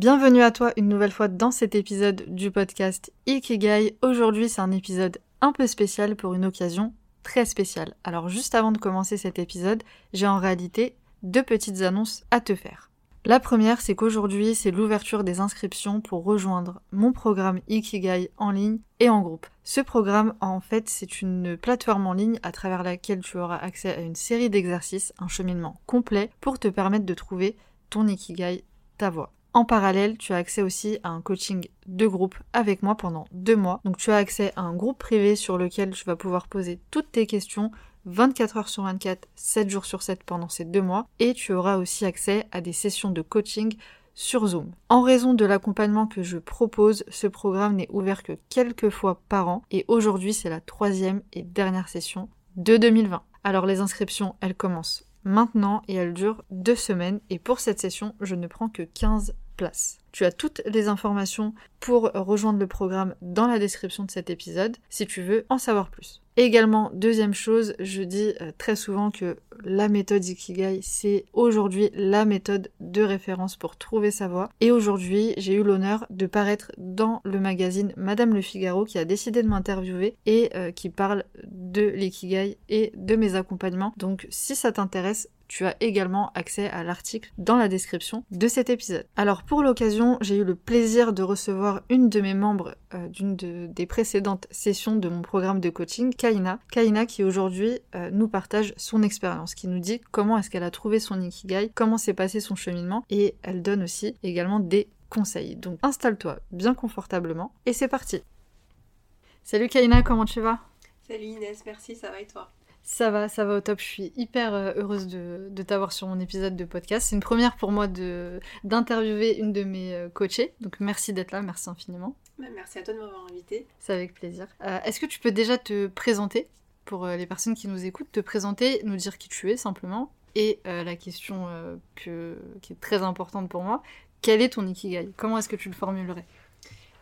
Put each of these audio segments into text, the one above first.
Bienvenue à toi une nouvelle fois dans cet épisode du podcast Ikigai. Aujourd'hui, c'est un épisode un peu spécial pour une occasion très spéciale. Alors, juste avant de commencer cet épisode, j'ai en réalité deux petites annonces à te faire. La première, c'est qu'aujourd'hui, c'est l'ouverture des inscriptions pour rejoindre mon programme Ikigai en ligne et en groupe. Ce programme, en fait, c'est une plateforme en ligne à travers laquelle tu auras accès à une série d'exercices, un cheminement complet pour te permettre de trouver ton Ikigai, ta voie. En parallèle, tu as accès aussi à un coaching de groupe avec moi pendant deux mois. Donc tu as accès à un groupe privé sur lequel tu vas pouvoir poser toutes tes questions 24 heures sur 24, 7 jours sur 7 pendant ces deux mois. Et tu auras aussi accès à des sessions de coaching sur Zoom. En raison de l'accompagnement que je propose, ce programme n'est ouvert que quelques fois par an et aujourd'hui c'est la troisième et dernière session de 2020. Alors les inscriptions, elles commencent maintenant et elle dure deux semaines. Et pour cette session je ne prends que 15 Tu as toutes les informations pour rejoindre le programme dans la description de cet épisode si tu veux en savoir plus. également, deuxième chose, je dis euh, très souvent que la méthode Ikigai, c'est aujourd'hui la méthode de référence pour trouver sa voie. Et aujourd'hui, j'ai eu l'honneur de paraître dans le magazine Madame Le Figaro qui a décidé de m'interviewer et euh, qui parle de l'Ikigai et de mes accompagnements. Donc si ça t'intéresse, tu as également accès à l'article dans la description de cet épisode. Alors pour l'occasion, j'ai eu le plaisir de recevoir une de mes membres euh, d'une des précédentes sessions de mon programme de coaching, Kaina. Kaina qui aujourd'hui euh, nous partage son expérience, qui nous dit comment est-ce qu'elle a trouvé son ikigai, comment s'est passé son cheminement et elle donne aussi également des conseils. Donc installe-toi bien confortablement et c'est parti. Salut Kaina, comment tu vas? Salut Inès, merci, ça va et toi? Ça va, ça va au top. Je suis hyper euh, heureuse de, t'avoir sur mon épisode de podcast. C'est une première pour moi de d'interviewer une de mes euh, coachées. Donc merci d'être là, merci infiniment. Bah, merci à toi de m'avoir invité. C'est avec plaisir. Euh, est-ce que tu peux déjà te présenter pour les personnes qui nous écoutent, te présenter, nous dire qui tu es simplement et la question que, qui est très importante pour moi, quel est ton ikigai? Comment est-ce que tu le formulerais?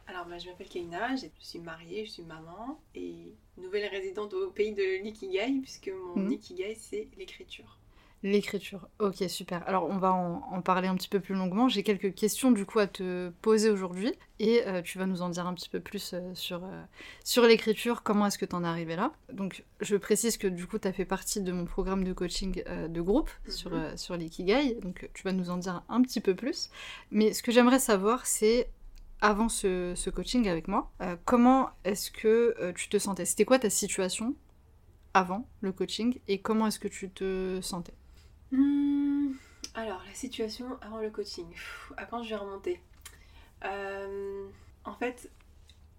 Alors, bah, je m'appelle Keina, je suis mariée, je suis maman et nouvelle résidente au pays de l'Ikigai, puisque mon mhm. Ikigai, c'est l'écriture. L'écriture, ok, super. Alors, on va en, parler un petit peu plus longuement. J'ai quelques questions du coup à te poser aujourd'hui et euh, tu vas nous en dire un petit peu plus euh, sur, euh, sur l'écriture, comment est-ce que tu en es arrivé là? Donc, je précise que du coup, tu as fait partie de mon programme de coaching de groupe sur, mhm. sur l'Ikigai, donc tu vas nous en dire un petit peu plus. Mais ce que j'aimerais savoir, c'est avant ce, coaching avec moi, euh, comment est-ce que euh, tu te sentais? C'était quoi ta situation avant le coaching et comment est-ce que tu te sentais? Hmm, Alors, la situation avant le coaching, à quand je vais remonter? Euh, En fait,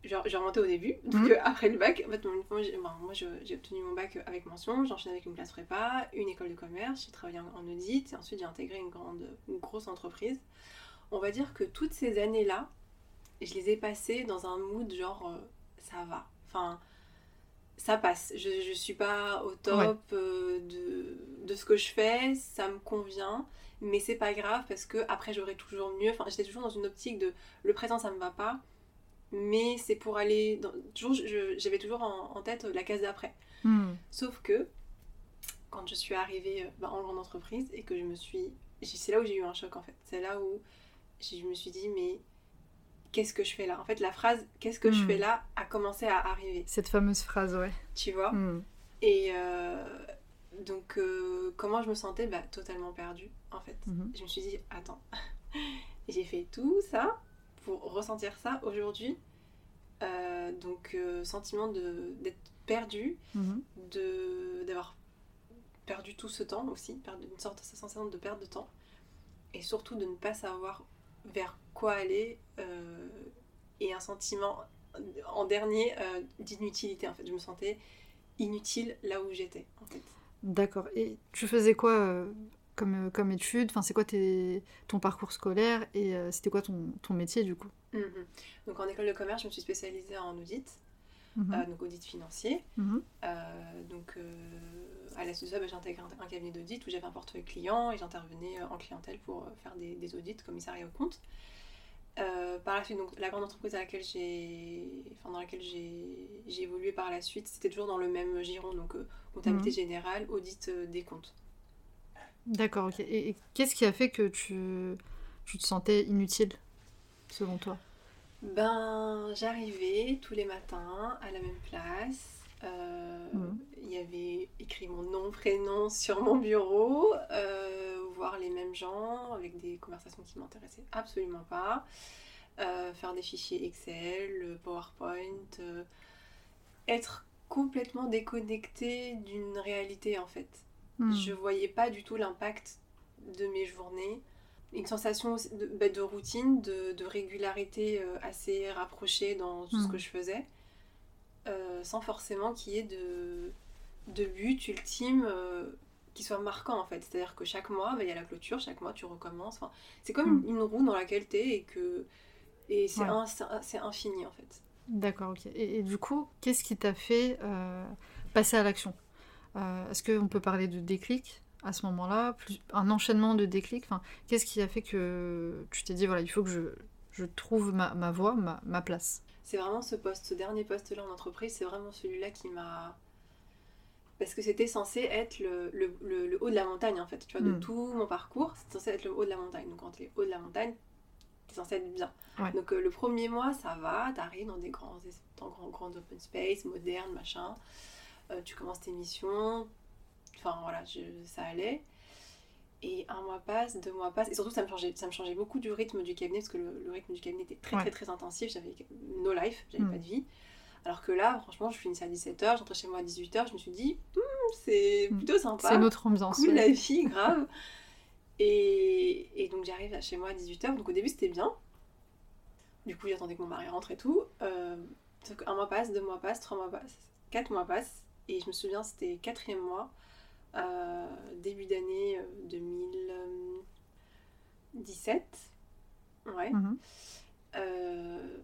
j'ai remonté au début, donc mhm. après le bac, en fait, moi j'ai obtenu mon bac avec mention, j'enchaîne avec une classe prépa, une école de commerce, j'ai travaillé en, audit et ensuite j'ai intégré une grande, une grosse entreprise. On va dire que toutes ces années-là, je les ai passés dans un mood genre euh, ça va. Enfin, ça passe. Je, je suis pas au top euh, de, de, ce que je fais, ça me convient, mais c'est pas grave parce que après j'aurai toujours mieux. Enfin, j'étais toujours dans une optique de le présent ça me va pas, mais c'est pour aller. Dans, toujours, j'avais toujours en, tête la case d'après. Hmm. Sauf que quand je suis arrivée euh, bah, en grande entreprise et que je me suis. C'est là où j'ai eu un choc en fait. C'est là où je me suis dit, mais qu'est-ce que je fais là? En fait, la phrase qu'est-ce que je fais hmm. là a commencé à arriver. Cette fameuse phrase, ouais. Tu vois? Hmm. Et euh, donc, euh, comment je me sentais? Bah, Totalement perdue, en fait. Mhm. Je me suis dit, attends, j'ai fait tout ça pour ressentir ça aujourd'hui. Euh, donc, sentiment d'être perdu, de d'avoir perdu tout ce temps aussi, une sorte de sensation de perte de temps, et surtout de ne pas savoir vers quoi aller euh, et un sentiment en dernier euh, d'inutilité en fait. Je me sentais inutile là où j'étais en fait. D'accord. Et tu faisais quoi euh, comme, comme études Enfin, c'est quoi tes, ton parcours scolaire? Et c'était quoi ton, ton, métier du coup? Mhm. Donc en école de commerce, je me suis spécialisée en audit. Mhm. donc audit financier. Mhm. donc à la suite de ça, bah, j'ai intégré un, cabinet d'audit où j'avais un portefeuille client et j'intervenais en clientèle pour faire des, des audits, commissariat au compte. Euh, par la suite, donc, la grande entreprise à laquelle j'ai, enfin, dans laquelle j'ai, évolué par la suite, c'était toujours dans le même giron, donc euh, comptabilité mhm. générale, audit euh, des comptes. D'accord, ok. Et, qu'est-ce qui a fait que tu, tu te sentais inutile, selon toi? Ben, j'arrivais tous les matins à la même place. Mhm. Il y avait écrit mon nom, prénom sur mon bureau voir les mêmes gens avec des conversations qui m'intéressaient absolument pas, euh, faire des fichiers Excel, PowerPoint, euh, être complètement déconnecté d'une réalité en fait. Hmm. Je voyais pas du tout l'impact de mes journées. Une sensation de, bah, de routine, de, régularité euh, assez rapprochée dans tout ce hmm. que je faisais, sans forcément qu'il y ait de, de but ultime qui soit marquant en fait. C'est-à-dire que chaque mois, bah, il y a la clôture, chaque mois tu recommences. Enfin, c'est comme mm. une roue dans laquelle tu es et que et c'est infini en fait. D'accord, ok. Et, du coup, qu'est-ce qui t'a fait euh, passer à l'action? Euh, Est-ce qu'on peut parler de déclic à ce moment-là Un enchaînement de déclic enfin, Qu'est-ce qui a fait que tu t'es dit, voilà, il faut que je, je trouve ma, ma voie, ma, ma place? C'est vraiment ce poste, ce dernier poste-là en entreprise, c'est vraiment celui-là qui m'a parce que c'était censé être le, le, le, haut de la montagne en fait, tu vois, de hmm. tout mon parcours, c'était censé être le haut de la montagne. Donc quand tu es haut de la montagne, c'est censé être bien. Donc euh, le premier mois, ça va, t'arrives dans des grands, dans grands, grands open space, modernes, machin, euh, tu commences tes missions, enfin voilà, je, ça allait. Et un mois passe, deux mois passent, et surtout ça me changeait, ça me changeait beaucoup du rythme du cabinet, parce que le, rythme du cabinet était très très très intensif, j'avais no life, j'avais hmm. pas de vie. Alors que là, franchement, je finissais à 17h, j'entrais chez moi à 18h, je me suis dit, hmm, c'est hmm. plutôt sympa. C'est notre ambiance. Cool la vie, grave. et, donc j'arrive chez moi à 18h, donc au début c'était bien. Du coup, j'attendais que mon mari rentre et tout. Euh, un mois passe, deux mois passent, trois mois passent, quatre mois passent. Et je me souviens, c'était quatrième mois, début d'année 2017. Euh, ouais. Mhm. Euh,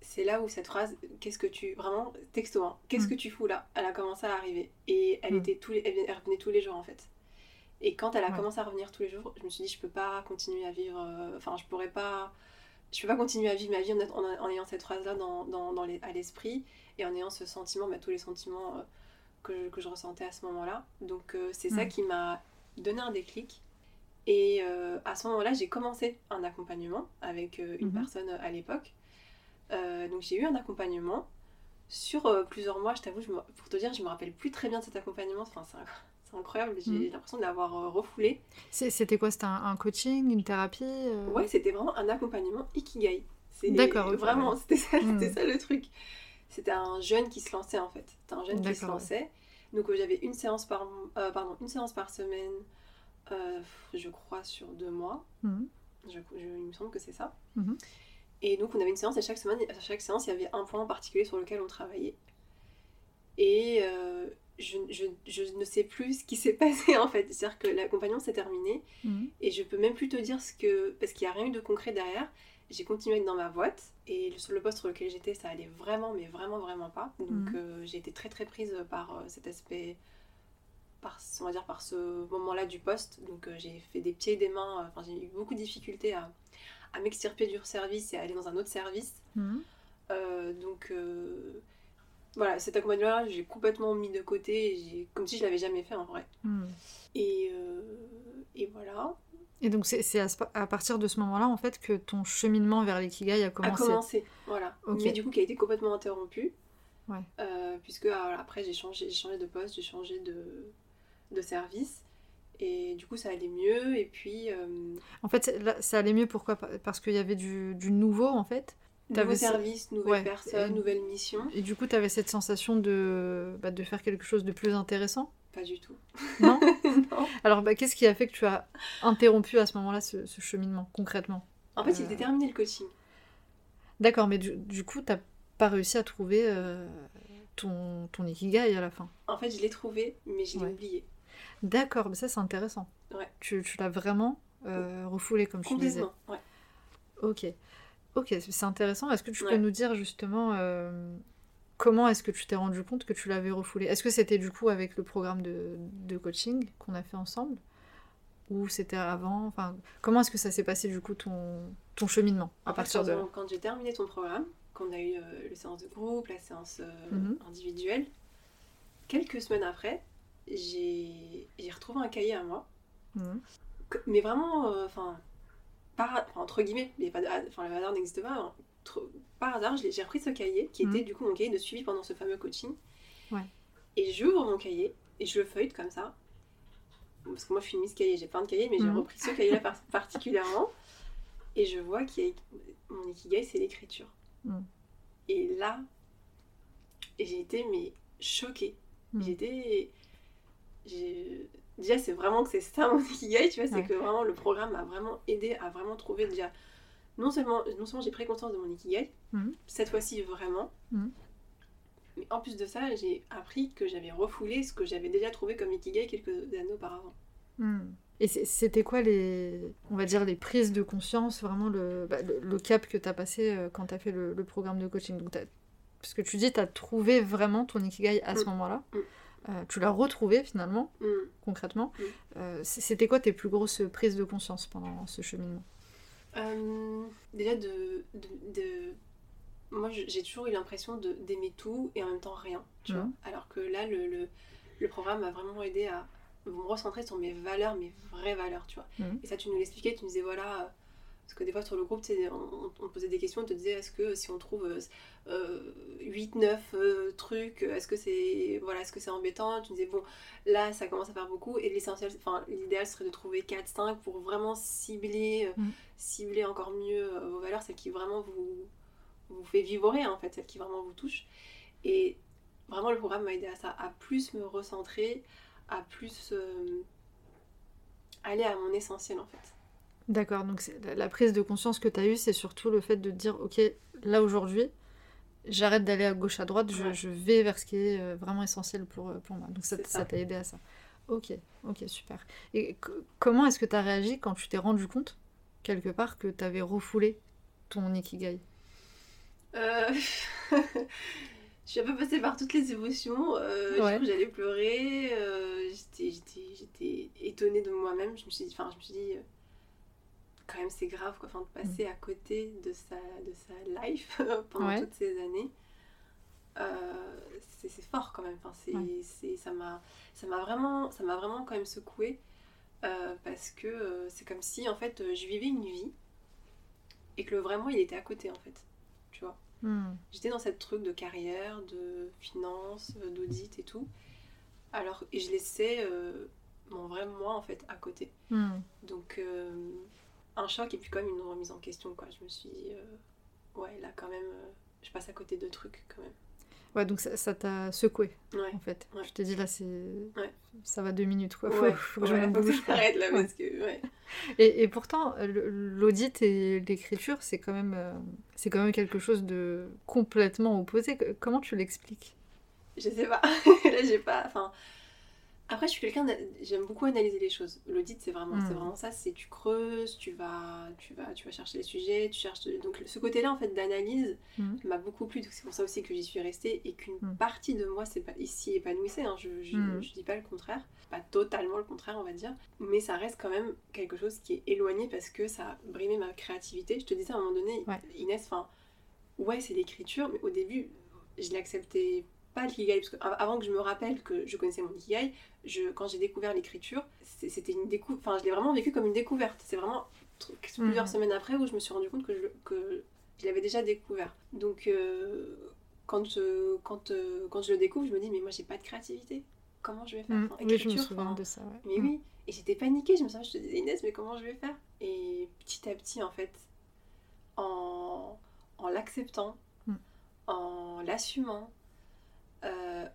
c'est là où cette phrase, qu'est-ce que tu. Vraiment, texto, hein, qu'est-ce mm. que tu fous là? Elle a commencé à arriver. Et elle, mm. était tous les, elle revenait tous les jours en fait. Et quand elle a commencé à revenir tous les jours, je me suis dit, je peux pas continuer à vivre. Euh, enfin, je pourrais pas. Je peux pas continuer à vivre ma vie en, en, ayant cette phrase-là dans, dans, dans les, à l'esprit et en ayant ce sentiment, bah, tous les sentiments que, je, que, je, ressentais à ce moment-là. Donc, euh, c'est ça mm. qui m'a donné un déclic. Et à ce moment-là, j'ai commencé un accompagnement avec une mm-hmm. personne à l'époque euh, donc j'ai eu un accompagnement sur euh, plusieurs mois. Je t'avoue, pour te dire, je me rappelle plus très bien de cet accompagnement. Enfin, c'est incroyable. J'ai mm. l'impression de l'avoir euh, refoulé. C'était quoi? C'était un, coaching, une thérapie Ouais, c'était vraiment un accompagnement ikigai. D'accord. Vraiment, c'était ça, mm. ça, le truc. C'était un jeune qui se lançait en fait. C'était un jeune qui se lançait. Donc j'avais une séance par pardon une séance par semaine, je crois sur deux mois. Mm. Je, il me semble que c'est ça. Mm-hmm. Et donc on avait une séance et chaque semaine, à chaque séance, il y avait un point en particulier sur lequel on travaillait. Et euh, je, je, je, ne sais plus ce qui s'est passé en fait. C'est-à-dire que l'accompagnement s'est terminé mhm. et je peux même plus te dire ce que. Parce qu'il n'y a rien eu de concret derrière. J'ai continué à être dans ma boîte et sur le poste sur lequel j'étais, ça allait vraiment, mais vraiment, vraiment pas. Donc mhm. euh, j'ai été très, très prise par euh, cet aspect. Par, on va dire par ce moment-là du poste. Donc j'ai fait des pieds et des mains. Enfin, j'ai eu beaucoup de difficultés à à m'extirper du service et à aller dans un autre service. Mhm. Euh, donc euh, voilà, cet accompagnement-là, j'ai complètement mis de côté, comme si je l'avais jamais fait en vrai. Mhm. Et, euh, et, voilà. Et donc c'est à, partir de ce moment-là en fait que ton cheminement vers l'ikigai a commencé. A commencé, voilà. Mais du coup qui a été complètement interrompu. Ouais. puisque après j'ai changé, changé de poste, j'ai changé de, de service. Et du coup, ça allait mieux. Et puis. Euh, en fait, ça allait mieux pourquoi? Parce qu'il y avait du, du, nouveau, en fait? Nouveau service, nouvelle personne, nouvelle mission. Et du coup, tu avais cette sensation de, bah, de faire quelque chose de plus intéressant? Pas du tout. Non, Alors, bah, qu'est-ce qui a fait que tu as interrompu à ce moment-là ce, cheminement, concrètement En fait, il était euh, terminé le coaching. D'accord, mais du, du coup, tu pas réussi à trouver euh, ton, ton ikigai à la fin? En fait, je l'ai trouvé, mais je l'ai oublié. D'accord, mais ça c'est intéressant. Ouais. Tu, tu l'as vraiment euh, refoulé comme tu disais. Ouais. Ok. Ok, c'est intéressant. Est-ce que tu peux nous dire justement comment est-ce que tu t'es rendu compte que tu l'avais refoulé? Est-ce que c'était du coup avec le programme de, de coaching qu'on a fait ensemble? Ou c'était avant? Enfin, comment est-ce que ça s'est passé du coup ton, ton cheminement à En fait, partir quand, de... quand j'ai terminé ton programme, qu'on a eu euh, les séances de groupe, la séance euh, Mhm. individuelle, quelques semaines après, j'ai retrouvé un cahier à moi. Mhm. Que- Mais vraiment, euh, enfin, par, entre guillemets, mais pas de- enfin, le hasard n'existe pas. hein. Par hasard, j'ai repris ce cahier, qui Mhm. était du coup mon cahier de suivi pendant ce fameux coaching. Ouais. Et j'ouvre mon cahier et je le feuillete comme ça. Parce que moi, je suis une Miss Cahier, j'ai plein de cahiers, mais j'ai Mhm. repris ce cahier-là par- particulièrement. Et je vois a mon ikigai, c'est l'écriture. Mhm. Et là, j'ai été mais choquée. J'étais. j'ai- Déjà, c'est vraiment que c'est ça mon ikigai, tu vois, c'est Ouais. que vraiment le programme m'a vraiment aidé à vraiment trouver déjà. Non seulement, non seulement j'ai pris conscience de mon ikigai, Mhm. cette fois-ci vraiment, Mhm. mais en plus de ça, j'ai appris que j'avais refoulé ce que j'avais déjà trouvé comme ikigai quelques années auparavant. Hmm. Et c'était quoi les, on va dire, les prises de conscience, vraiment le, bah, le, le cap que tu as passé euh, quand tu as fait le, le programme de coaching? Donc Parce que tu dis, tu as trouvé vraiment ton ikigai à ce Mm. moment-là. Mm. Euh, tu l'as retrouvé finalement, Hmm. concrètement. Mm. Euh, C'était quoi tes plus grosses prises de conscience pendant ce cheminement? Euh, déjà de, de, de- moi j'ai toujours eu l'impression de d'aimer tout et en même temps rien tu vois. Alors que là le, le, le programme m'a vraiment aidé à me recentrer sur mes valeurs mes vraies valeurs tu vois. Et ça tu nous l'expliquais tu nous disais voilà parce que des fois sur le groupe on, on te posait des questions on te disait est-ce que si on trouve euh, euh, 8 9 euh, trucs est-ce que c'est voilà est-ce que c'est embêtant? Tu disais bon là ça commence à faire beaucoup. Et l'essentiel enfin l'idéal serait de trouver 4 5 pour vraiment cibler euh, Mhm. cibler encore mieux euh, vos valeurs celles qui vraiment vous vous fait vibrer en fait celles qui vraiment vous touchent. Et vraiment le programme m'a aidé à ça à plus me recentrer à plus euh, aller à mon essentiel en fait D'accord, donc la- prise de conscience que tu as eue, c'est surtout le fait de te dire, ok, là aujourd'hui, j'arrête d'aller à gauche, à droite, je, Ouais. je vais vers ce qui est euh, vraiment essentiel pour, euh, pour moi. Donc ça t'a aidé à ça. Ok, ok, super. Et comment est-ce que tu as réagi quand tu t'es rendu compte, quelque part, que tu avais refoulé ton ikigai? Euh, je suis un peu passée par toutes les émotions. Euh, j'ai Ouais. j'allais pleurer. euh, j'étais, étonnée de moi-même. Je me suis dit, enfin, je me suis dit, quand même, c'est grave, quoi. Enfin, de passer à côté de sa, de sa life pendant Ouais. toutes ces années. Euh, c'est, fort quand même. Enfin, c'est, Ouais. ça m'a, ça m'a vraiment, ça m'a vraiment quand même secouée euh, parce que euh, c'est comme si en fait, euh, je vivais une vie et que le vrai moi, il était à côté en fait. Tu vois? Hmm, J'étais dans cette truc de carrière, de finance, d'audit et tout. Alors, et je laissais mon vrai moi en fait à côté. hmm. Donc, un choc et puis quand même une remise en question quoi. Je me suis dit, euh, ouais, là quand même, euh, je passe à côté de trucs quand même. Ouais, donc ça t'a secoué, Ouais. en fait. Ouais. Je t'ai dit, là, c'est... Ouais. Ça va deux minutes, quoi. Faut, que je me bouge. là parce que, ouais. Et, et pourtant, l'audit et l'écriture, c'est quand même, euh, c'est quand même quelque chose de complètement opposé. Comment tu l'expliques? Je sais pas. Là, j'ai pas. Enfin. Après, je suis quelqu'un. J'aime beaucoup analyser les choses. L'audit, c'est vraiment, Mm. c'est vraiment ça. C'est tu creuses, tu vas, tu vas, tu vas chercher les sujets, tu cherches. Donc, ce côté-là, en fait, d'analyse Mm. m'a beaucoup plu. Donc, c'est pour ça aussi que j'y suis restée et qu'une Mm. partie de moi s'est pas ici épanouissait. Hein. Je, je, je dis pas le contraire. Pas totalement le contraire, on va dire. Mais ça reste quand même quelque chose qui est éloigné parce que ça a brimé ma créativité. Je te disais à un moment donné, Ouais. Inès, enfin, ouais, c'est l'écriture, mais au début, je l'acceptais pas l'ikigai parce que av- avant que je me rappelle que je connaissais mon ikigai, je, quand j'ai découvert l'écriture, c'était une découverte. Enfin, je l'ai vraiment vécu comme une découverte. C'est vraiment plusieurs Mhm. semaines après où je me suis rendu compte que je, que je l'avais déjà découvert. Donc, euh, quand, euh, quand, euh, quand je le découvre, je me dis, mais moi, j'ai pas de créativité. Comment je vais faire? Mm. Enfin, Oui, je me écriture, souviens enfin, de ça. ouais. mais Mm. oui, et j'étais paniquée, je me souviens, je te disais Inès, mais comment je vais faire? Et petit à petit, en fait, en, en l'acceptant, Mm. en l'assumant,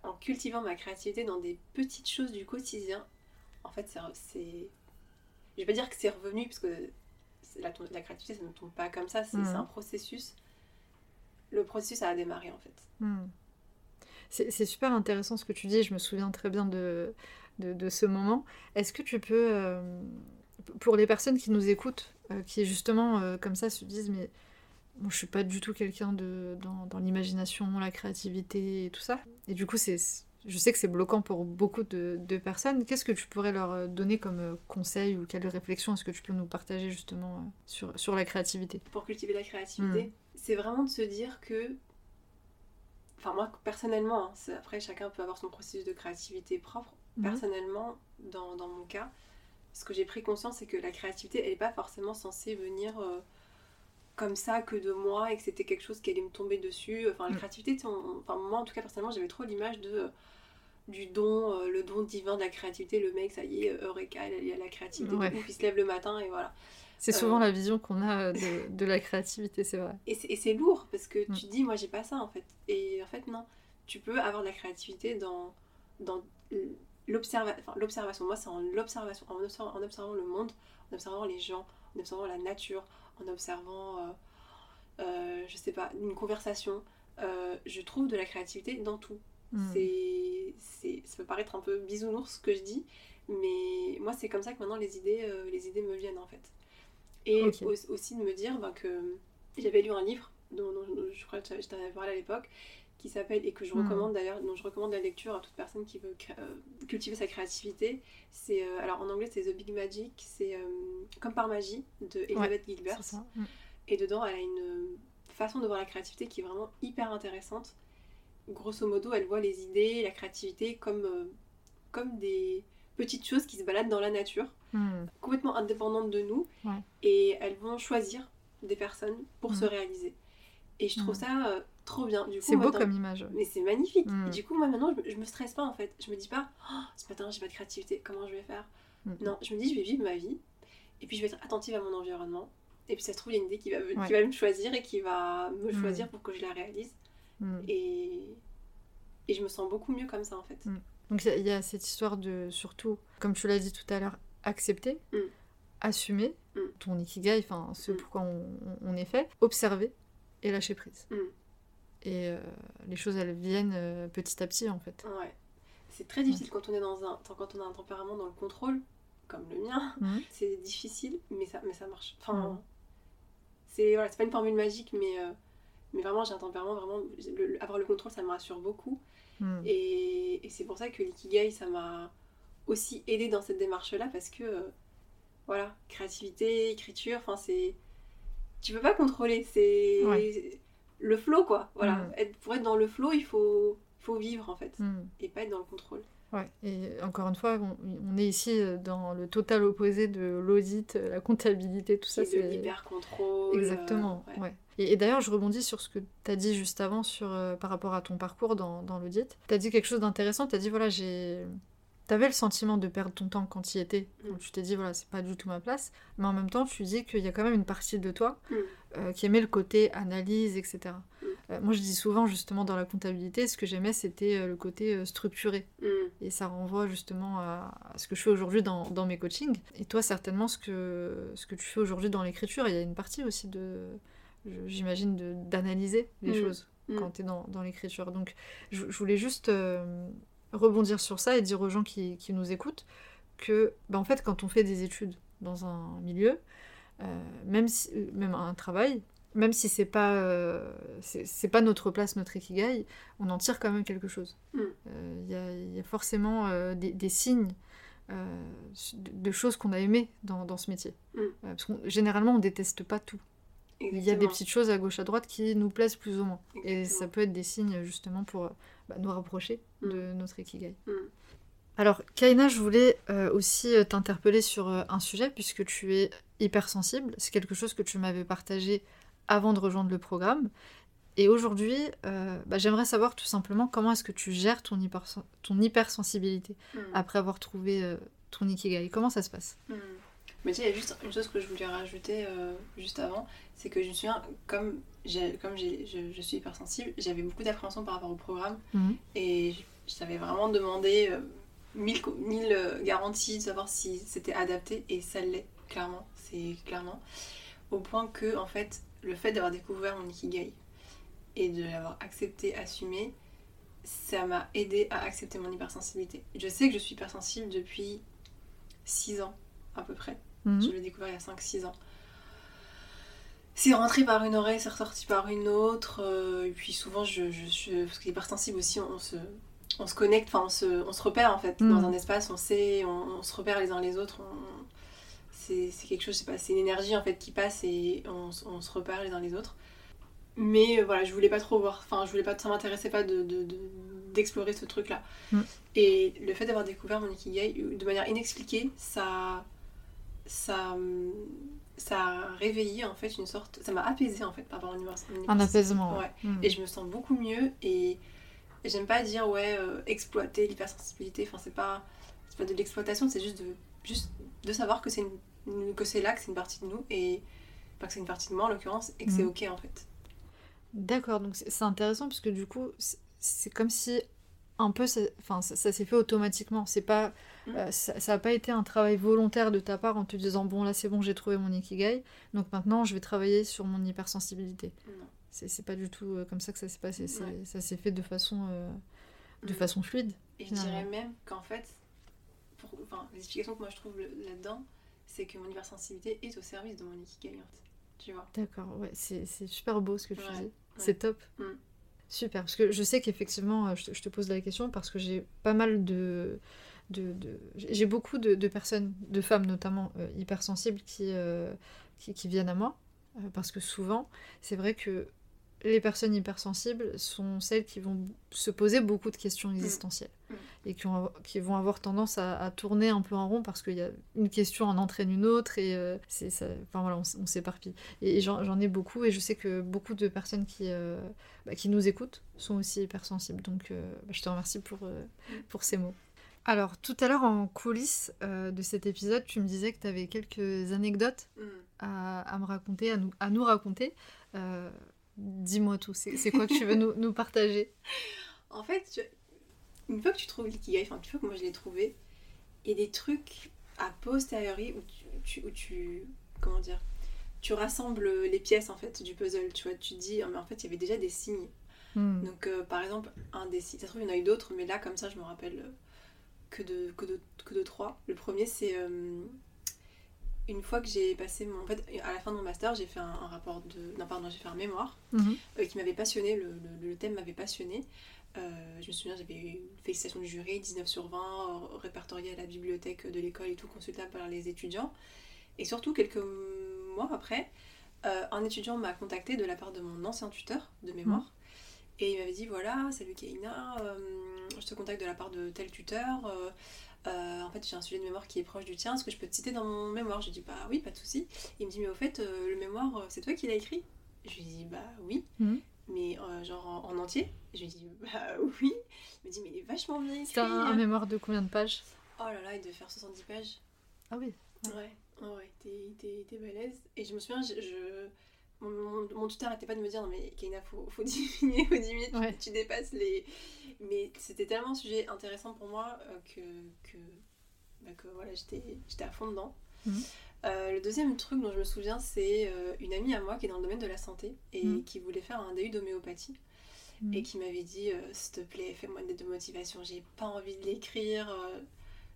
en cultivant ma créativité dans des petites choses du quotidien, en fait, c'est. Je vais pas dire que c'est revenu, parce que la, la créativité, ça ne tombe pas comme ça, c'est Mm. c'est un processus. Le processus a démarré, en fait. Hmm. C'est c'est super intéressant ce que tu dis. Je me souviens très bien de, de, ce moment. Est-ce que tu peux, euh, pour les personnes qui nous écoutent, euh, qui justement euh, comme ça se disent mais moi je suis pas du tout quelqu'un de dans, l'imagination, la créativité et tout ça. Et du coup c'est je sais que c'est bloquant pour beaucoup de, personnes. Qu'est-ce que tu pourrais leur donner comme conseil ou quelle réflexion est-ce que tu peux nous partager justement sur, sur la créativité? Pour cultiver la créativité, hmm. c'est vraiment de se dire que Enfin, moi, personnellement, hein, après, chacun peut avoir son processus de créativité propre. Mhm. Personnellement, dans, dans, mon cas, ce que j'ai pris conscience, c'est que la créativité, elle n'est pas forcément censée venir euh, comme ça, que de moi, et que c'était quelque chose qui allait me tomber dessus. Enfin, la mhm. créativité, enfin, moi, en tout cas, personnellement, j'avais trop l'image de euh, du don, euh, le don divin de la créativité. Le mec, ça y est, Eureka, il a la créativité. Ouais. il se lève le matin, et voilà. C'est souvent la vision qu'on a de, de, la créativité, c'est vrai. Et c'est lourd parce que tu mm. dis, moi j'ai pas ça en fait. Et en fait, non. Tu peux avoir de la créativité dans, dans l'observation. moi, c'est en l'observation, en, observant, en observant le monde, en observant les gens, en observant la nature, en observant, euh, euh, je sais pas, une conversation. Euh, je trouve de la créativité dans tout. Mm. C'est, ça peut paraître un peu bisounours ce que je dis, mais moi, c'est comme ça que maintenant les idées, les idées me viennent en fait. Et aussi de me dire ben, que j'avais lu un livre, dont, je crois que je t'en avais parlé à l'époque, qui s'appelle, et que je hmm. recommande d'ailleurs, dont je recommande la lecture à toute personne qui veut euh, cultiver sa créativité. C'est, euh, alors en anglais c'est The Big Magic, c'est euh, Comme par magie de Elizabeth Gilbert. Hmm. Et dedans elle a une façon de voir la créativité qui est vraiment hyper intéressante. Grosso modo, elle voit les idées, la créativité comme, comme des petites choses qui se baladent dans la nature, hmm. complètement indépendantes de nous, et elles vont choisir des personnes pour se réaliser. Et je trouve ça trop bien. C'est beau comme image. Mais c'est magnifique. du coup, moi maintenant, je, me stresse pas en fait. Je me dis pas, oh, ce matin, j'ai pas de créativité, comment je vais faire Non, je me dis, je vais vivre ma vie, et puis je vais être attentive à mon environnement. Et puis ça se trouve, il y a une idée qui va, qui va me choisir et qui va me choisir pour que je la réalise. Et... et je me sens beaucoup mieux comme ça en fait. Donc il y, a cette histoire de, surtout, comme tu l'as dit tout à l'heure, accepter, mm. assumer mm. ton ikigai, enfin ce mm. pourquoi on, est fait, observer et lâcher prise. Et euh, les choses, elles viennent euh, petit à petit en fait. Ouais. C'est très difficile quand on est dans un quand on a un tempérament dans le contrôle, comme le mien. C'est difficile, mais ça, mais ça marche. Enfin, c'est voilà, pas une formule magique, mais euh, mais vraiment j'ai un tempérament vraiment avoir le contrôle, ça me rassure beaucoup. Hmm. Et, c'est pour ça que l'ikigai, ça m'a aussi aidé dans cette démarche-là parce que, voilà, créativité, écriture, enfin, c'est. Tu peux pas contrôler, c'est le flow, quoi. Voilà. Être, pour être dans le flow, il faut, faut vivre, en fait, hmm. et pas être dans le contrôle. Ouais, et encore une fois, on, est ici euh, dans le total opposé de l'audit, euh, la comptabilité, tout ça. C'est l'hyper-contrôle. Exactement, ouais. Et, d'ailleurs, je rebondis sur ce que tu as dit juste avant sur, euh, par rapport à ton parcours dans, dans l'audit. Tu as dit quelque chose d'intéressant, tu as dit, voilà, j'ai... T'avais le sentiment de perdre ton temps quand tu y étais. Mm. tu t'es dit, voilà, c'est pas du tout ma place. Mais en même temps, tu dis qu'il y a quand même une partie de toi mm. euh, qui aimait le côté analyse, etc. Mm. Euh, moi, je dis souvent, justement, dans la comptabilité, ce que j'aimais, c'était le côté structuré. Et ça renvoie justement à, ce que je fais aujourd'hui dans, dans, mes coachings. Et toi, certainement, ce que, ce que tu fais aujourd'hui dans l'écriture, il y a une partie aussi de j'imagine, d'analyser les choses quand tu es dans, dans l'écriture. Donc, je, voulais juste euh, rebondir sur ça et dire aux gens qui, qui nous écoutent que, bah, en fait, quand on fait des études dans un milieu, euh, même, si, euh, même un travail, même si c'est pas c'est pas notre place, notre ikigai, on en tire quand même quelque chose. Mm. Il y, y, a forcément des, des, signes de, choses qu'on a aimées dans, dans ce métier. parce que généralement, on déteste pas tout. Il y a des petites choses à gauche à droite qui nous plaisent plus ou moins. Et ça peut être des signes justement pour bah, nous rapprocher mm. De notre ikigai. Mm. Alors, Kaina, je voulais euh, aussi euh, t'interpeller sur euh, un sujet puisque tu es hypersensible. C'est quelque chose que tu m'avais partagé avant de rejoindre le programme. Et aujourd'hui, bah, j'aimerais savoir tout simplement comment est-ce que tu gères ton, ton hypersensibilité mm. après avoir trouvé ton ikigai? Comment ça se passe? Mais tu sais, il y a juste une chose que je voulais rajouter euh, juste avant, c'est que je me souviens, comme, comme je, je, suis hypersensible, j'avais beaucoup d'appréhension par rapport au programme mhm. et je, t'avais vraiment demandé euh, mille, mille euh, garanties de savoir si c'était adapté et ça l'est, clairement, c'est clairement. Au point que, en fait, le fait d'avoir découvert mon ikigai et de l'avoir accepté, assumé, ça m'a aidé à accepter mon hypersensibilité. Je sais que je suis hypersensible depuis 6 ans à peu près. Mhm. Je l'ai découvert il y a 5-6 ans. C'est rentré par une oreille, c'est ressorti par une autre. euh, et puis souvent, je, je, je- parce que l'hypersensible aussi, on, se, on se connecte, enfin on se, on se repère en fait dans un espace, on sait, on, on se repère les uns les autres. c'est c'est quelque chose, je sais pas, c'est une énergie en fait qui passe et on, se repère les uns les autres. Mais euh, voilà, je voulais pas trop voir, enfin je voulais pas, ça m'intéressait pas de, de- de- d'explorer ce truc là. Mm. Et le fait d'avoir découvert mon ikigai de manière inexpliquée, ça, ça, ça a réveillé en fait une sorte, ça m'a apaisé en fait par rapport à l'univers. Un apaisement. Ouais. Mhm. Et je me sens beaucoup mieux et j'aime pas dire ouais euh, exploiter l'hypersensibilité. Enfin c'est pas, c'est pas de l'exploitation, c'est juste de, juste de savoir que c'est une, que c'est là, que c'est une partie de nous et pas que c'est une partie de moi en l'occurrence et que c'est Mm. ok en fait. D'accord, donc c'est intéressant parce que du coup, c'est- c'est comme si un peu, ça, enfin, ça, ça s'est fait automatiquement. C'est pas, Mm. euh, ça, ça a pas été un travail volontaire de ta part en te disant bon là c'est bon j'ai trouvé mon ikigai, donc maintenant je vais travailler sur mon hypersensibilité. Non. C'est pas du tout euh, comme ça que ça s'est passé. Ouais. Ça s'est fait de façon, euh, de Mm. façon fluide. Et je dirais même qu'en fait, pour, enfin, l'explication que moi je trouve là-dedans, c'est que mon hypersensibilité est au service de mon ikigai. Tu vois? D'accord, ouais, c'est super beau ce que tu Ouais, dis. C'est top. Mm. Super, parce que je sais qu'effectivement, euh, je te pose la question parce que j'ai pas mal de. De, de- j'ai beaucoup de, de personnes, de femmes notamment, euh, hypersensibles qui, euh, qui, qui viennent à moi. euh, parce que souvent, c'est vrai que les personnes hypersensibles sont celles qui vont se poser beaucoup de questions existentielles Mm. et qui, ont- qui vont avoir tendance à, à tourner un peu en rond parce qu'il y a une question en entraîne une autre et euh, c'est ça, enfin voilà, on, s'éparpille. Et, et j'en ai beaucoup et je sais que beaucoup de personnes qui, euh, bah, qui nous écoutent sont aussi hypersensibles. Donc euh, bah, je te remercie pour, Mm. pour ces mots. Alors tout à l'heure en coulisses euh, de cet épisode, tu me disais que tu avais quelques anecdotes Mm. à, à me raconter, à nous, à nous raconter. Euh, Dis-moi tout, c'est quoi que tu veux nous, nous partager? En fait, une fois que tu trouves l'ikigai, enfin, une fois que moi je l'ai trouvé, il y a des trucs à posteriori où tu, tu- où tu- comment dire, tu rassembles les pièces en fait du puzzle. Tu vois, tu dis, Ah, mais en fait, il y avait déjà des signes. Hmm. Donc, euh, par exemple, un des signes, ça se trouve, il y en a eu d'autres, mais là, comme ça, je me rappelle que de, que de, que de trois. Le premier, c'est euh, une fois que j'ai passé mon. En fait, à la fin de mon master, j'ai fait un, un rapport de. Non, pardon, j'ai fait un mémoire Mhm. euh, qui m'avait passionné, le, le- le thème m'avait passionné. Euh, je me souviens, j'avais eu une félicitation du jury, 19 sur 20, euh, répertorié à la bibliothèque de l'école et tout, consultable par les étudiants. Et surtout, quelques mois après, un étudiant m'a contacté de la part de mon ancien tuteur de mémoire. Et il m'avait dit voilà, salut Kaina, je te contacte de la part de tel tuteur. euh, euh, en fait, j'ai un sujet de mémoire qui est proche du tien. Est-ce que je peux te citer dans mon mémoire? Je lui dis bah oui, pas de souci. Il me dit mais au fait, euh, le mémoire, c'est toi qui l'as écrit? Je lui dis bah oui. Mhm. Mais euh, genre en, en entier? Je lui dis bah oui. Il me dit mais il est vachement bien écrit. C'était un, un mémoire de combien de pages? Oh là là, il devait faire 70 pages. Ah oui. Ouais, ouais, ouais, t'es, t'es, t'es balèze. Et je me souviens, je, je- mon, mon, mon tuteur arrêtait pas de me dire non mais Kaina, faut, faut diminuer, faut diminuer, tu, Ouais. tu dépasses les. Mais c'était tellement un sujet intéressant pour moi euh, que, que, bah, que voilà, j'étais, à fond dedans. Mhm. Euh, le deuxième truc dont je me souviens, c'est euh, une amie à moi qui est dans le domaine de la santé et Mhm. qui voulait faire un DU d'homéopathie Mhm. et qui m'avait dit s'il te plaît fais-moi une lettre de motivation j'ai pas envie de l'écrire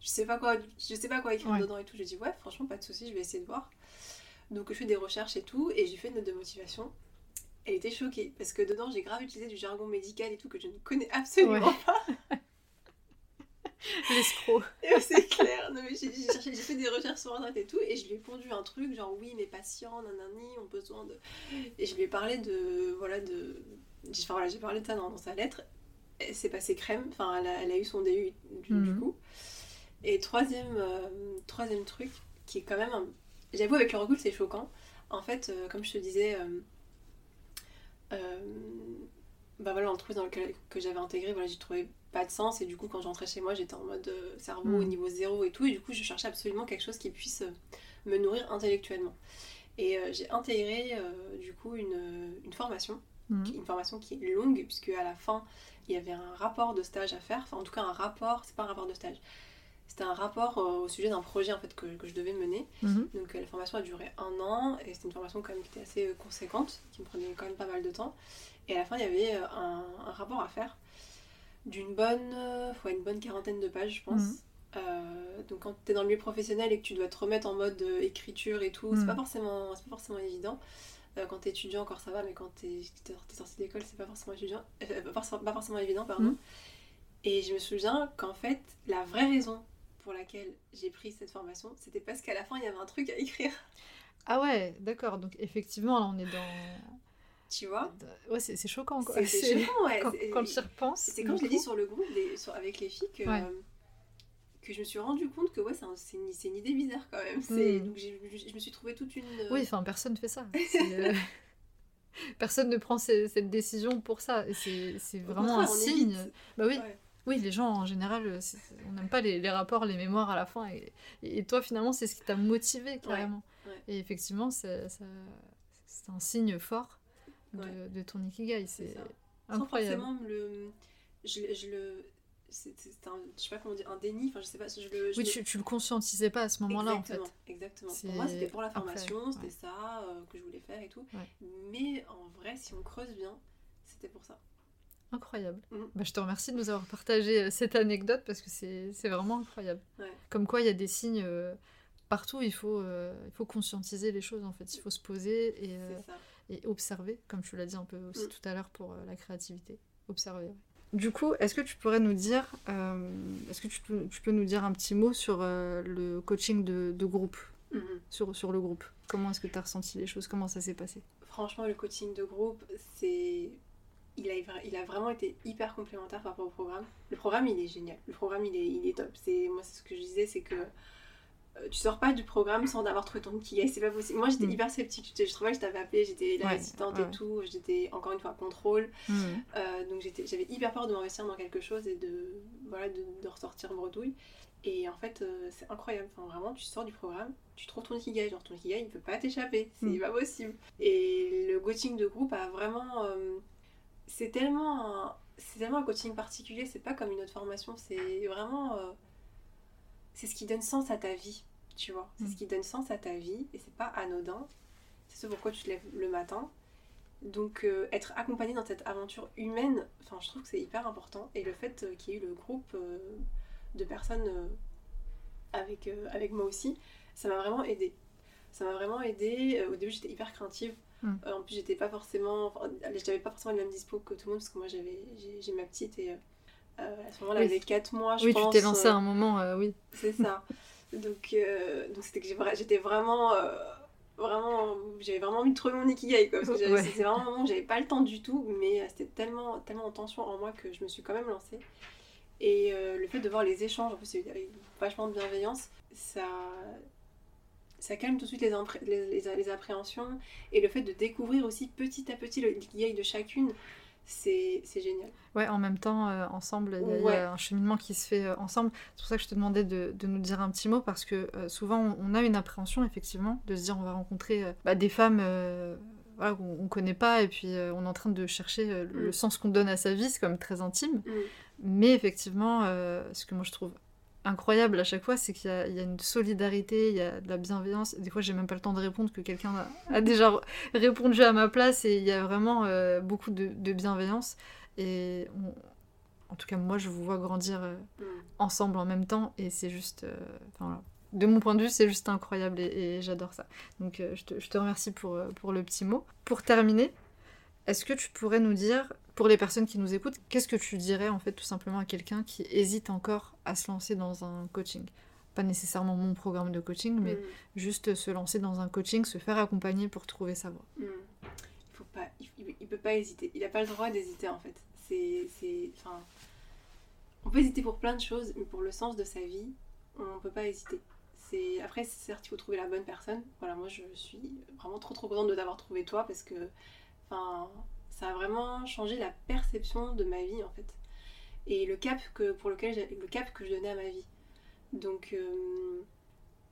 je sais pas quoi je sais pas quoi écrire Ouais. dedans et tout j'ai dit ouais franchement pas de souci je vais essayer de voir donc je fais des recherches et tout et j'ai fait une note de motivation elle était choquée parce que dedans j'ai grave utilisé du jargon médical et tout que je ne connais absolument Ouais. pas L'escroc. c'est clair j'ai fait des recherches sur internet et tout et je lui ai pondu un truc genre oui mes patients nanani ont besoin de et je lui ai parlé de voilà de j'ai enfin, voilà, j'ai parlé de ça dans, dans sa lettre elle s'est passée crème enfin elle a, elle a eu son DU du, du Mhm. coup et troisième euh, troisième truc qui est quand même un- j'avoue avec le recul c'est choquant en fait euh, comme je te disais euh, bah voilà l'entreprise dans laquelle que j'avais intégré voilà j'y trouvais pas de sens. Et du coup quand j'entrais chez moi j'étais en mode euh, cerveau Mm. au niveau zéro et tout. Et du coup je cherchais absolument quelque chose qui puisse euh, me nourrir intellectuellement. Et euh, j'ai intégré euh, du coup une, une formation qui- une formation qui est longue puisque à la fin il y avait un rapport de stage à faire. Enfin en tout cas un rapport c'est pas un rapport de stage c'était un rapport euh, au sujet d'un projet en fait que, que je devais mener Mhm. donc euh, la formation a duré un an et c'était une formation quand même qui était assez euh, conséquente, qui me prenait quand même pas mal de temps. Et à la fin, il y avait un, un rapport à faire. d'une bonne, ouais, une bonne quarantaine de pages, je pense. Mhm. Euh, donc quand tu es dans le milieu professionnel et que tu dois te remettre en mode écriture et tout, c'est Mhm. pas forcément, c'est pas forcément évident. Euh, quand t'es étudiant encore ça va, mais quand t'es t'es sorti d'école c'est pas forcément étudiant, euh, pas, forcément, pas forcément évident pardon. Mhm. Et je me souviens qu'en fait la vraie raison pour laquelle j'ai pris cette formation, c'était parce qu'à la fin il y avait un truc à écrire, Ah ouais, d'accord. Donc effectivement, là, on est dans... tu vois. Ouais, c'est choquant, quoi. C'est choquant, ouais. Quand, quand tu y repenses... C'est quand je l'ai dit sur le groupe des- sur- avec les filles que, Ouais. que je me suis rendu compte que ouais, c'est un- c'est une, idée bizarre quand même. C'est- Mm. Donc je me suis trouvé toute une. euh, Oui, enfin, personne ne fait ça. Euh, personne ne prend cette décision pour ça. C'est vraiment un signe. Bah oui, Ouais. Oui, les gens en général, euh, on n'aime pas les, les rapports, les mémoires à la fin. Et, et toi, finalement, c'est ce qui t'a motivé carrément. ouais. Et effectivement, c'est un signe fort de, Ouais. de ton ikigai. C'est incroyable. Sans forcément le. Je, le- je le. C'est un. Je sais pas comment dire, un déni, enfin je sais pas. Je le, je Oui, le- tu, tu le conscientisais pas à ce moment-là, en fait. Exactement, Pour moi, c'était pour la formation, c'était ça euh, que je voulais faire et tout. Mais en vrai, si on creuse bien, c'était pour ça. Incroyable. Mhm. Bah, je te remercie de nous avoir partagé euh, cette anecdote parce que c'est vraiment incroyable. Ouais. Comme quoi, il y a des signes euh, partout. Il faut, euh, il faut conscientiser les choses, en fait. Il faut se poser et, euh, et observer, comme tu l'as dit un peu aussi Mm. tout à l'heure pour la créativité. Observer. ouais. Du coup, est-ce que tu pourrais nous dire, est-ce que tu peux, tu peux nous dire un petit mot sur le coaching de, de groupe, Mhm. sur, sur le groupe Comment est-ce que tu as ressenti les choses? Comment ça s'est passé? Franchement, le coaching de groupe, c'est. Il a, il a vraiment été hyper complémentaire par rapport au programme. Le programme, il est génial. Le programme, il est, il est top. C'est, moi, c'est ce que je disais, c'est que euh, tu sors pas du programme sans avoir trouvé ton ikigai. C'est pas possible. Moi, j'étais Mm. hyper sceptique. Je, trouvais que je t'avais appelé, j'étais la Ouais, et tout. J'étais encore une fois contrôle. Euh, donc j'étais, j'avais hyper peur de m'investir dans quelque chose et de, voilà, de, de ressortir bredouille. Et en fait, euh, c'est incroyable. Enfin, vraiment, tu sors du programme, tu trouves ton ikigai. Genre, ton ikigai, il peut pas t'échapper. C'est Mm. pas possible. Et le coaching de groupe a vraiment. euh, c'est tellement. un- C'est tellement un coaching particulier, c'est pas comme une autre formation, c'est vraiment. euh, c'est ce qui donne sens à ta vie, tu vois. C'est Mm. ce qui donne sens à ta vie et c'est pas anodin. C'est ce pourquoi tu te lèves le matin. Donc euh, être accompagné dans cette aventure humaine, enfin je trouve que c'est hyper important. Et le fait euh, qu'il y ait eu le groupe de personnes avec, avec moi aussi, ça m'a vraiment aidé. Ça m'a vraiment aidé. au début j'étais hyper craintive. Mm. Euh, en plus j'étais pas forcément, enfin, j'avais pas forcément le même dispo que tout le monde parce que moi j'avais, j'ai, ma petite et euh, euh, à ce moment-là Oui. elle avait 4 mois je Oui, pense. tu t'es lancé euh, à un moment, oui. c'est ça. Donc, donc c'était que j'étais vraiment, vraiment, j'avais vraiment envie de trouver mon ikigai quoi, parce que Ouais. c'était vraiment un moment où j'avais pas le temps du tout, mais c'était tellement, tellement en tension en moi que je me suis quand même lancée. Et euh, le fait de voir les échanges, en plus c'est avec vachement de bienveillance, ça, ça calme tout de suite les, les, les- les appréhensions et le fait de découvrir aussi petit à petit le ikigai de chacune, c'est génial. Ouais, en même temps, euh, ensemble, il y, a- y un cheminement qui se fait euh, ensemble. C'est pour ça que je te demandais de, de nous dire un petit mot, parce que euh, souvent, on, on a une appréhension, effectivement, de se dire on va rencontrer bah, des femmes voilà, qu'on on connaît pas, et puis on est en train de chercher le Mm. sens qu'on donne à sa vie, c'est quand même très intime. Mm. Mais effectivement, ce que moi je trouve incroyable à chaque fois, c'est qu'il y, a- il y a une solidarité, il y a de la bienveillance. Des fois, j'ai même pas le temps de répondre que quelqu'un a, a déjà répondu à ma place et il y a vraiment euh, beaucoup de, de bienveillance. Et on- en tout cas, moi, je vous vois grandir euh, Mm. ensemble en même temps et c'est juste. euh, voilà. De mon point de vue, c'est juste incroyable et, et j'adore ça. Donc, je, te, je te remercie pour, pour le petit mot. Pour terminer, est-ce que tu pourrais nous dire, pour les personnes qui nous écoutent, qu'est-ce que tu dirais en fait tout simplement à quelqu'un qui hésite encore à se lancer dans un coaching? Pas nécessairement mon programme de coaching, mais Mm. juste se lancer dans un coaching, se faire accompagner pour trouver sa voie. Hmm. Il faut pas, il, il- il peut pas hésiter. Il a pas le droit d'hésiter en fait. C'est, c'est, enfin, on peut hésiter pour plein de choses, mais pour le sens de sa vie, on peut pas hésiter. C'est après, c'est certes, il faut trouver la bonne personne. Voilà, moi, je suis vraiment trop trop contente de t'avoir trouvé toi parce que, enfin, ça a vraiment changé la perception de ma vie en fait et le cap que pour lequel le cap que je donnais à ma vie. Donc, euh,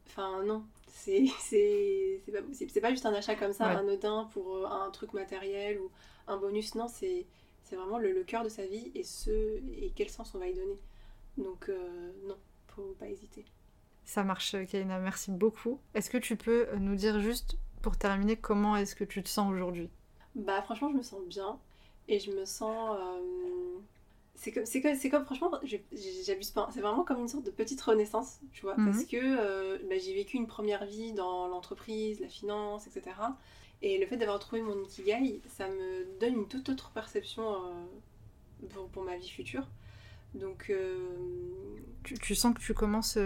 enfin non, c'est pas possible. C'est pas juste un achat comme ça, Ouais. anodin pour euh, un truc matériel ou un bonus. Non, c'est c'est vraiment le, le cœur de sa vie et ce et quel sens on va y donner. Donc euh, non, faut pas hésiter. Ça marche, Kaina, merci beaucoup. Est-ce que tu peux euh, nous dire juste, pour terminer, comment est-ce que tu te sens aujourd'hui? Bah franchement, je me sens bien et je me sens. euh, c'est comme, c'est comme, c'est comme, franchement, j'abuse pas, c'est vraiment comme une sorte de petite renaissance, tu vois, Mhm. parce que euh, bah, j'ai vécu une première vie dans l'entreprise, la finance, etc. Et le fait d'avoir trouvé mon ikigai, ça me donne une toute autre perception euh, pour, pour ma vie future. Donc, Tu, tu sens que tu commences.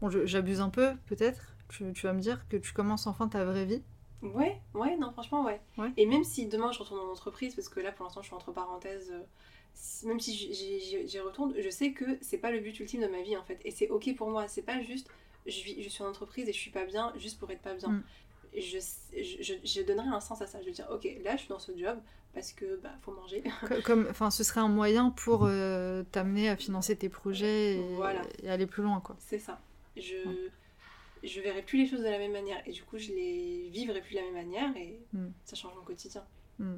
Bon, je- j'abuse un peu, peut-être. Tu, tu vas me dire que tu commences enfin ta vraie vie. Ouais, ouais, non, franchement, ouais. Ouais. Et même si demain je retourne en entreprise, parce que là pour l'instant je suis entre parenthèses, euh, même si j'y- retourne, je sais que c'est pas le but ultime de ma vie en fait. Et c'est ok pour moi, c'est pas juste je, vis, je suis en entreprise et je suis pas bien juste pour être pas bien. Mm. Je, je, je, je donnerai un sens à ça. Je veux dire, ok, là je suis dans ce job parce que bah faut manger. Co- Comme, enfin, ce serait un moyen pour euh, t'amener à financer tes projets et, Voilà. et aller plus loin, quoi. c'est ça. Je, je verrai plus les choses de la même manière et du coup je les vivrai plus de la même manière et Mm. ça change mon quotidien. Hmm.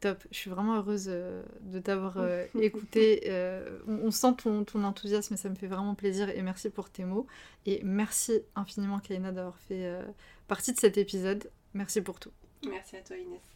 Top, je suis vraiment heureuse euh, de t'avoir euh, écouté. Euh, on, on sent ton, ton enthousiasme et ça me fait vraiment plaisir. Et merci pour tes mots. Et merci infiniment, Kaina, d'avoir fait euh, partie de cet épisode. Merci pour tout. Merci à toi Inès.